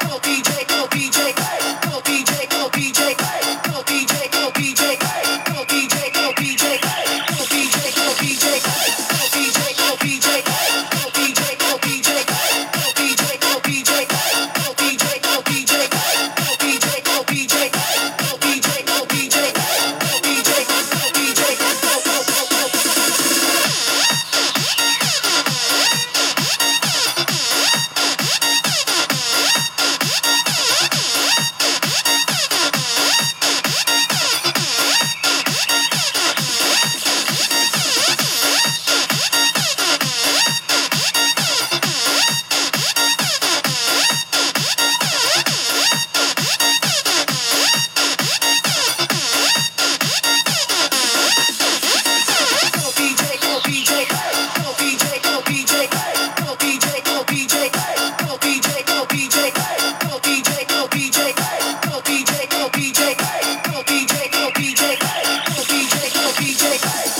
go DJ, go DJ. Hey.